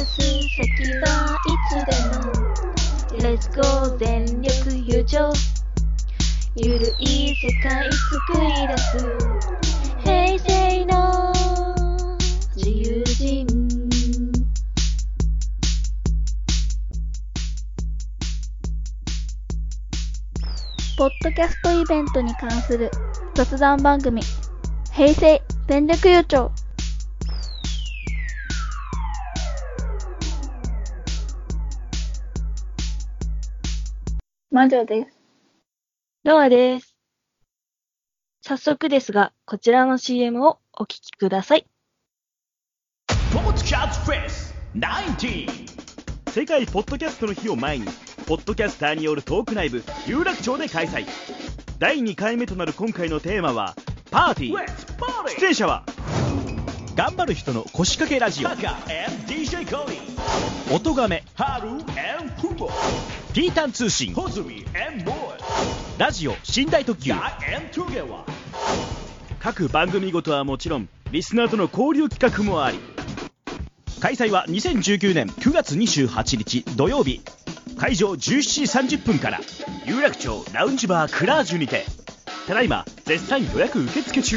す。先はいつでも。Let's go 全力友情。ゆるい世界作り出す。平成の自由人。ポッドキャストイベントに関する雑談番組、平成全力優勝。魔女です。ロアです。早速ですが、こちらの CM をお聞きください。ポッドキャストフェス19世界ポッドキャストの日を前にポッドキャスターによるトークライブ有楽町で開催。第2回目となる今回のテーマはパーティー。出演者は頑張る人の腰掛けラジオ。音がめピータン通信。ラジオ寝台特急。各番組ごとはもちろんリスナーとの交流企画もあり。開催は2019年9月28日土曜日。会場17時30分から。有楽町ラウンジバークラージュにて。ただいま絶賛予約受付中。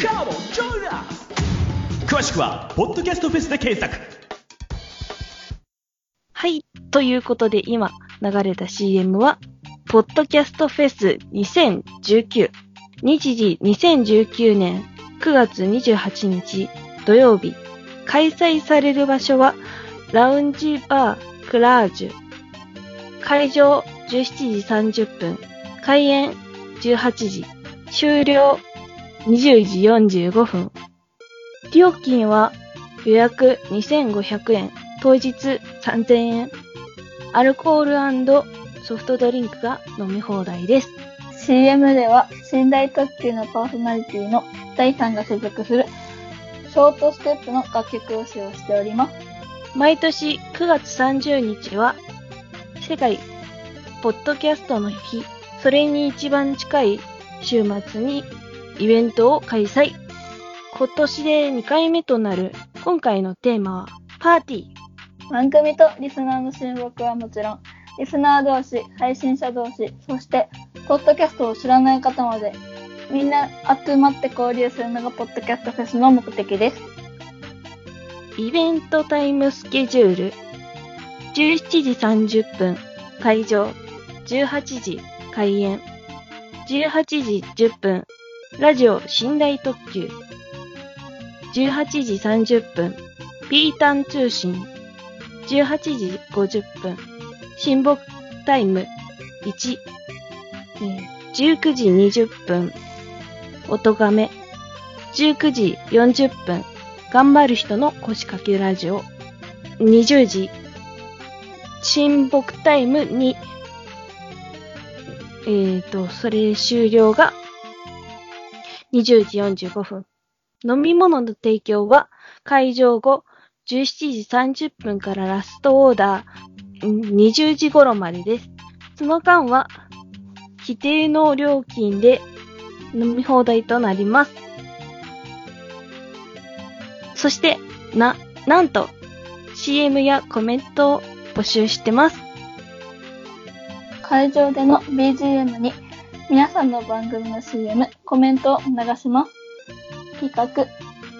詳しくはポッドキャストフェスで検索はい。ということで今流れた CM は、ポッドキャストフェス2019。日時2019年9月28日土曜日。開催される場所は、ラウンジバークラージュ。会場17時30分。開演18時。終了20時45分。料金は予約2500円。当日3000円。アルコールソフトドリンクが飲み放題です。CM では、寝台特急のパーソナリティの第3が所属する、ショートステップの楽曲を使用しております。毎年9月30日は世界ポッドキャストの日。それに一番近い週末にイベントを開催。今年で2回目となる今回のテーマはパーティー。番組とリスナーの親睦はもちろん、リスナー同士、配信者同士、そして、ポッドキャストを知らない方まで、みんな集まって交流するのがポッドキャストフェスの目的です。イベントタイムスケジュール。17時30分、会場。18時、開演。18時10分、ラジオ寝台特急。18時30分、ピータン通信。18時50分、親睦タイム1。19時20分、音がめ。19時40分、頑張る人の腰掛けラジオ。20時、親睦タイム2。えーと、それ終了が20時45分。飲み物の提供は会場後17時30分からラストオーダー20時頃までです。その間は規定の料金で飲み放題となります。そして、な、なんと、CM やコメントを募集してます。会場での BGM に皆さんの番組の CM、コメントを流します。企画、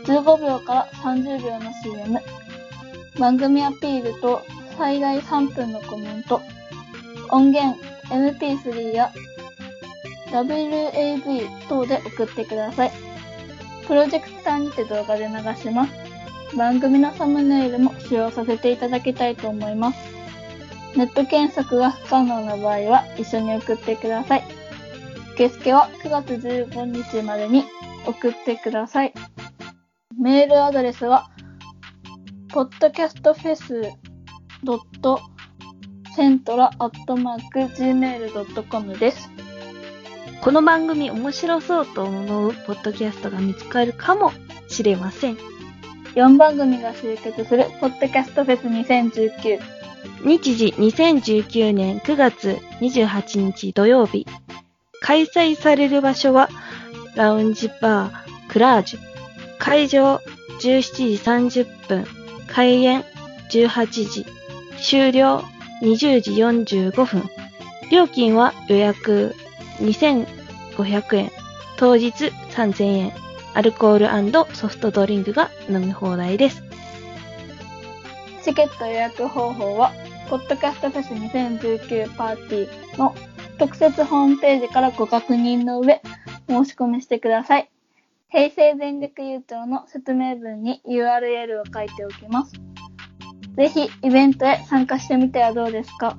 15秒から30秒の CM、番組アピールと最大3分のコメント、音源、MP3 や WAV 等で送ってください。プロジェクターにて動画で流します。番組のサムネイルも使用させていただきたいと思います。ネット検索が不可能な場合は一緒に送ってください。受付は9月15日までに送ってください。メールアドレスは、podcastfest.centra.gmail.com です。この番組面白そうと思うポッドキャストが見つかるかもしれません。4番組が集結するポッドキャストフェス2019。日時2019年9月28日土曜日。開催される場所は、ラウンジバークラージュ。会場17時30分。開演18時。終了20時45分。料金は予約2500円。当日3000円。アルコールソフトドリンクが飲み放題です。チケット予約方法は、ポッドキャストフェス2019パーティーの特設ホームページからご確認の上、申し込みしてください。平成全力優勝の説明文に URL を書いておきます。ぜひイベントへ参加してみてはどうですか？